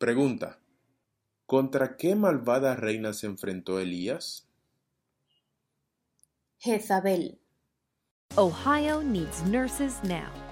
Pregunta. ¿Contra qué malvada reina se enfrentó Elías? Jezabel. Ohio needs nurses now.